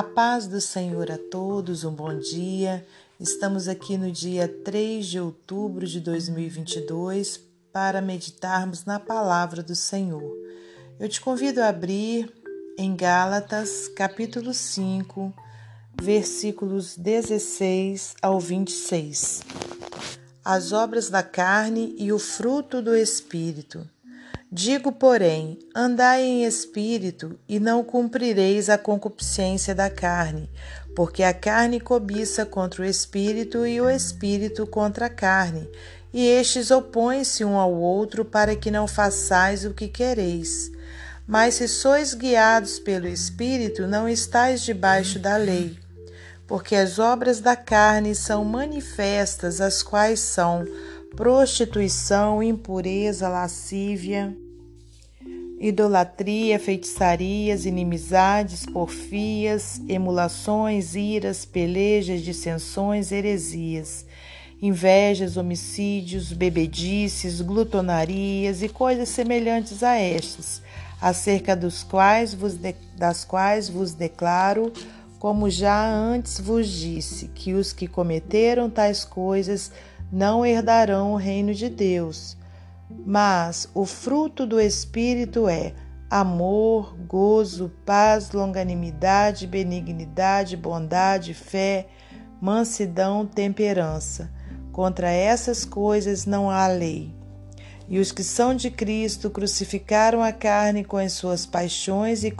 A paz do Senhor a todos, um bom dia. Estamos aqui no dia 3 de outubro de 2022 para meditarmos na palavra do Senhor. Eu te convido a abrir em Gálatas, capítulo 5, versículos 16 ao 26. As obras da carne e o fruto do Espírito. Digo, porém, andai em espírito e não cumprireis a concupiscência da carne, porque a carne cobiça contra o espírito e o espírito contra a carne, e estes opõem-se um ao outro para que não façais o que quereis. Mas se sois guiados pelo espírito, não estáis debaixo da lei. Porque as obras da carne são manifestas, as quais são prostituição, impureza, lascívia, idolatria, feitiçarias, inimizades, porfias, emulações, iras, pelejas, dissensões, heresias, invejas, homicídios, bebedices, glutonarias e coisas semelhantes a estas, acerca dos quais vos de, das quais vos declaro como já antes vos disse, que os que cometeram tais coisas não herdarão o reino de Deus. Mas o fruto do Espírito é amor, gozo, paz, longanimidade, benignidade, bondade, fé, mansidão, temperança. Contra essas coisas não há lei. E os que são de Cristo crucificaram a carne com as suas paixões e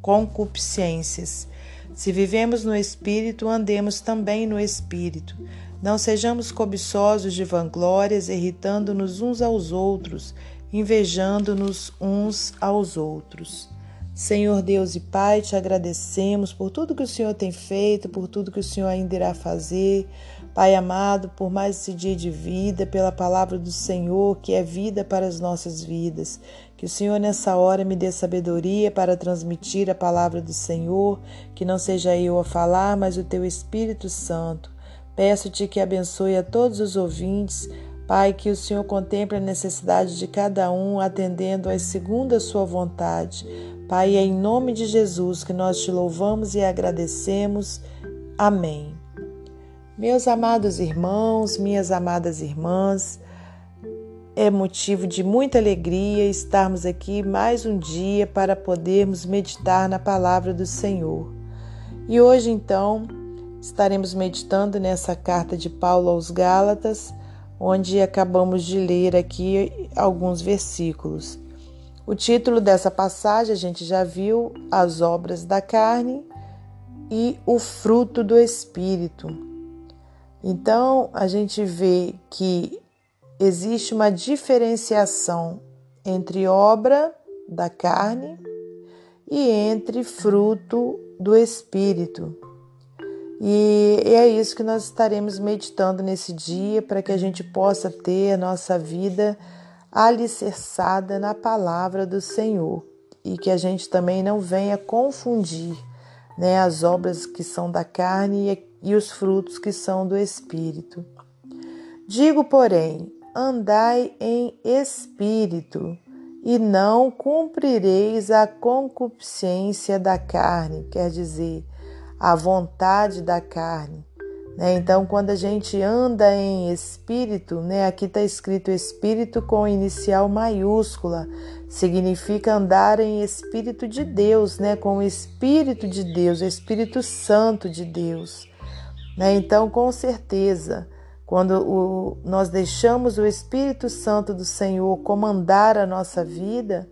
concupiscências. Se vivemos no Espírito, andemos também no Espírito. Não sejamos cobiçosos de vanglórias, irritando-nos uns aos outros, invejando-nos uns aos outros. Senhor Deus e Pai, te agradecemos por tudo que o Senhor tem feito, por tudo que o Senhor ainda irá fazer. Pai amado, por mais esse dia de vida, pela palavra do Senhor, que é vida para as nossas vidas. Que o Senhor nessa hora me dê sabedoria para transmitir a palavra do Senhor, que não seja eu a falar, mas o teu Espírito Santo. Peço-te que abençoe a todos os ouvintes, Pai, que o Senhor contemple a necessidade de cada um, atendendo às segundo a sua vontade. Pai, é em nome de Jesus que nós te louvamos e agradecemos. Amém. Meus amados irmãos, minhas amadas irmãs, é motivo de muita alegria estarmos aqui mais um dia para podermos meditar na palavra do Senhor. E hoje, então, Estaremos meditando nessa carta de Paulo aos Gálatas, onde acabamos de ler aqui alguns versículos. O título dessa passagem a gente já viu: As obras da carne e o fruto do espírito. Então a gente vê que existe uma diferenciação entre obra da carne e entre fruto do espírito. E é isso que nós estaremos meditando nesse dia para que a gente possa ter a nossa vida alicerçada na palavra do Senhor e que a gente também não venha confundir né, as obras que são da carne e, e os frutos que são do Espírito. Digo, porém, andai em espírito e não cumprireis a concupiscência da carne, quer dizer, a vontade da carne. Né? Então, quando a gente anda em espírito, né? aqui está escrito espírito com inicial maiúscula, significa andar em espírito de Deus, né? com o espírito de Deus, o Espírito Santo de Deus. Né? Então, com certeza, quando o, nós deixamos o Espírito Santo do Senhor comandar a nossa vida,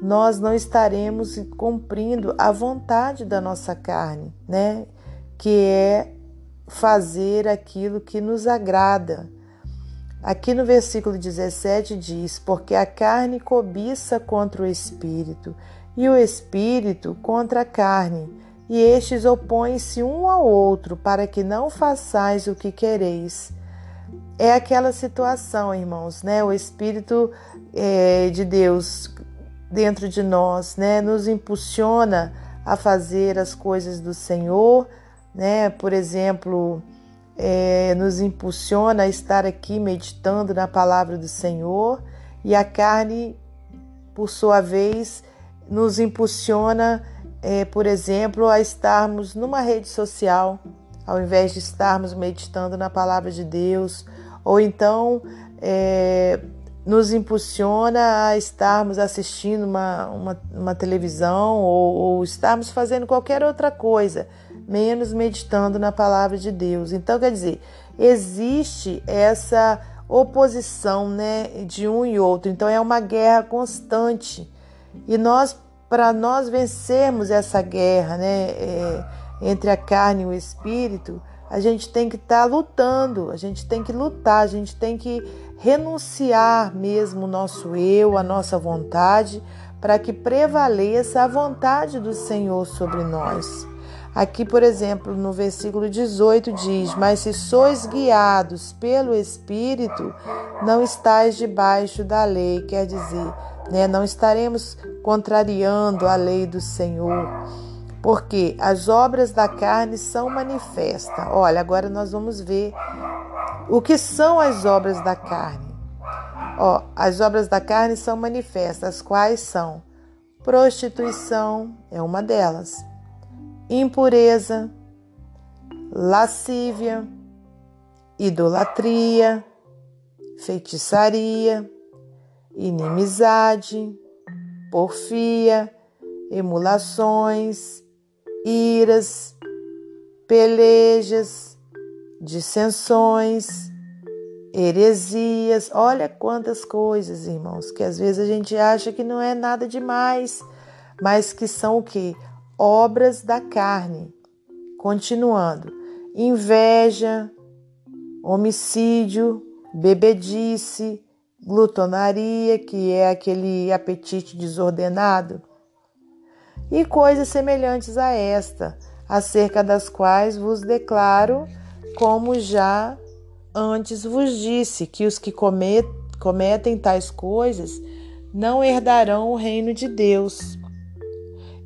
nós não estaremos cumprindo a vontade da nossa carne, né? Que é fazer aquilo que nos agrada. Aqui no versículo 17 diz: Porque a carne cobiça contra o espírito, e o espírito contra a carne, e estes opõem-se um ao outro, para que não façais o que quereis. É aquela situação, irmãos, né? O Espírito é, de Deus dentro de nós, né? Nos impulsiona a fazer as coisas do Senhor, né? Por exemplo, é, nos impulsiona a estar aqui meditando na palavra do Senhor e a carne, por sua vez, nos impulsiona é, por exemplo, a estarmos numa rede social, ao invés de estarmos meditando na palavra de Deus, ou então é, nos impulsiona a estarmos assistindo uma, uma, uma televisão ou, ou estarmos fazendo qualquer outra coisa, menos meditando na palavra de Deus. Então, quer dizer, existe essa oposição né, de um e outro. Então, é uma guerra constante. E nós, para nós vencermos essa guerra né, é, entre a carne e o espírito, a gente tem que estar tá lutando, a gente tem que lutar, a gente tem que renunciar mesmo o nosso eu, a nossa vontade, para que prevaleça a vontade do Senhor sobre nós. Aqui, por exemplo, no versículo 18 diz: Mas se sois guiados pelo Espírito, não estáis debaixo da lei, quer dizer, né, não estaremos contrariando a lei do Senhor porque as obras da carne são manifestas. Olha, agora nós vamos ver o que são as obras da carne. Ó, as obras da carne são manifestas, quais são? Prostituição é uma delas. Impureza, lascívia, idolatria, feitiçaria, inimizade, porfia, emulações, iras, pelejas, dissensões, heresias. Olha quantas coisas, irmãos, que às vezes a gente acha que não é nada demais, mas que são o que? Obras da carne. Continuando: inveja, homicídio, bebedice, glutonaria, que é aquele apetite desordenado e coisas semelhantes a esta, acerca das quais vos declaro, como já antes vos disse, que os que cometem tais coisas não herdarão o reino de Deus.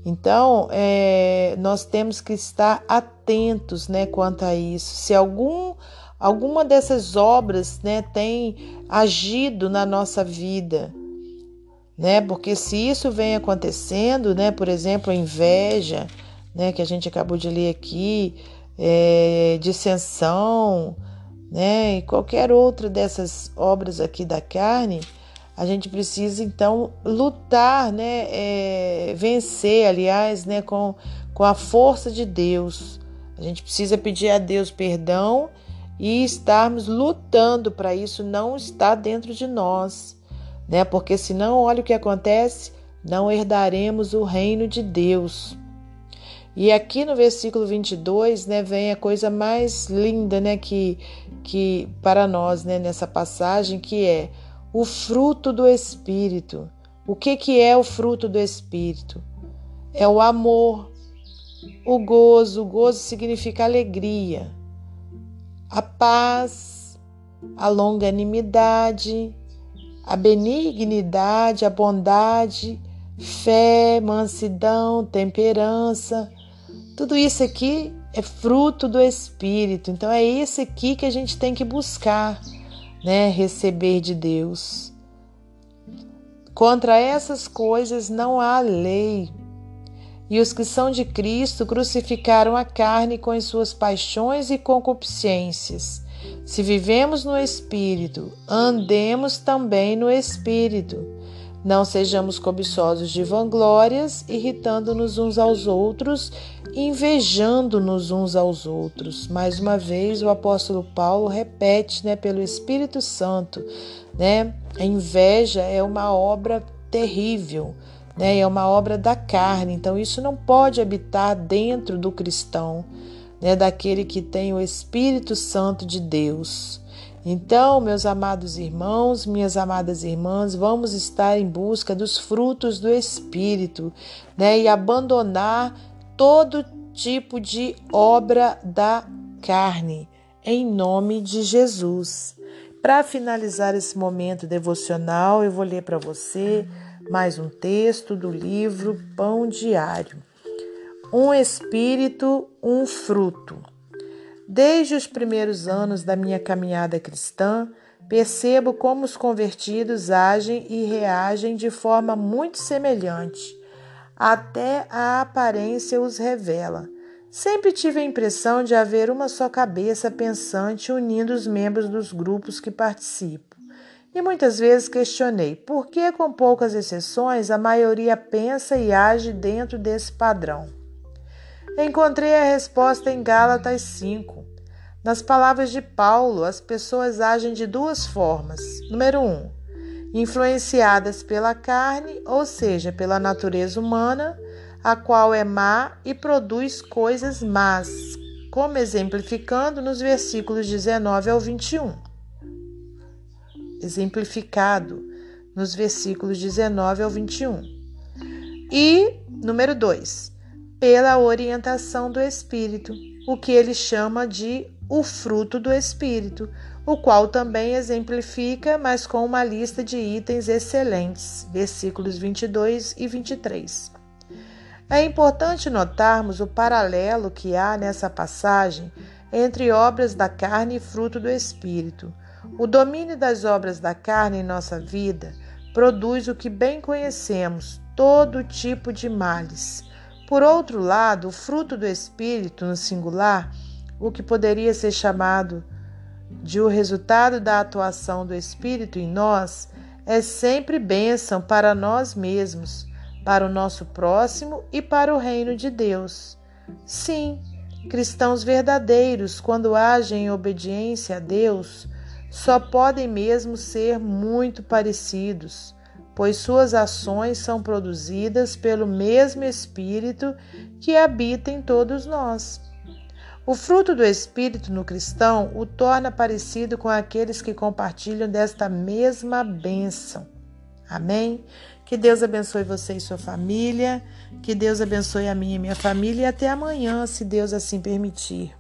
Então, é, nós temos que estar atentos né, quanto a isso. Se algum, alguma dessas obras né, tem agido na nossa vida, né? Porque se isso vem acontecendo, né? Por exemplo, a inveja, né? Que a gente acabou de ler aqui, é, dissensão, né? E qualquer outra dessas obras aqui da carne, a gente precisa então lutar, né? É, vencer, aliás, né? Com, com a força de Deus. A gente precisa pedir a Deus perdão e estarmos lutando para isso não estar dentro de nós né? Porque senão, olha o que acontece, não herdaremos o reino de Deus. E aqui no versículo 22, né, vem a coisa mais linda, né, que que para nós, né, nessa passagem, que é o fruto do espírito. O que que é o fruto do espírito? É o amor, o gozo, o gozo significa alegria, a paz, a longanimidade, a benignidade, a bondade, fé, mansidão, temperança. Tudo isso aqui é fruto do Espírito. Então é esse aqui que a gente tem que buscar, né? Receber de Deus. Contra essas coisas não há lei. E os que são de Cristo crucificaram a carne com as suas paixões e concupiscências. Se vivemos no Espírito, andemos também no Espírito. Não sejamos cobiçosos de vanglórias, irritando-nos uns aos outros, invejando-nos uns aos outros. Mais uma vez, o apóstolo Paulo repete, né, pelo Espírito Santo, né? A inveja é uma obra terrível, né? É uma obra da carne. Então, isso não pode habitar dentro do cristão né, daquele que tem o Espírito Santo de Deus. Então, meus amados irmãos, minhas amadas irmãs, vamos estar em busca dos frutos do Espírito, né, e abandonar todo tipo de obra da carne, em nome de Jesus. Para finalizar esse momento devocional, eu vou ler para você mais um texto do livro Pão Diário um espírito, um fruto. Desde os primeiros anos da minha caminhada cristã, percebo como os convertidos agem e reagem de forma muito semelhante. Até a aparência os revela. Sempre tive a impressão de haver uma só cabeça pensante unindo os membros dos grupos que participo. E muitas vezes questionei por que, com poucas exceções, a maioria pensa e age dentro desse padrão. Encontrei a resposta em Gálatas 5. Nas palavras de Paulo, as pessoas agem de duas formas. Número 1. Um, influenciadas pela carne, ou seja, pela natureza humana, a qual é má e produz coisas más, como exemplificando nos versículos 19 ao 21. Exemplificado nos versículos 19 ao 21. E, número 2, pela orientação do Espírito, o que ele chama de o fruto do Espírito, o qual também exemplifica, mas com uma lista de itens excelentes, versículos 22 e 23. É importante notarmos o paralelo que há nessa passagem entre obras da carne e fruto do Espírito. O domínio das obras da carne em nossa vida produz o que bem conhecemos, todo tipo de males. Por outro lado, o fruto do Espírito, no singular, o que poderia ser chamado de o resultado da atuação do Espírito em nós, é sempre bênção para nós mesmos para o nosso próximo e para o reino de Deus. Sim, cristãos verdadeiros, quando agem em obediência a Deus, só podem mesmo ser muito parecidos, pois suas ações são produzidas pelo mesmo Espírito que habita em todos nós. O fruto do Espírito no cristão o torna parecido com aqueles que compartilham desta mesma bênção. Amém? Que Deus abençoe você e sua família. Que Deus abençoe a minha e minha família. E até amanhã, se Deus assim permitir.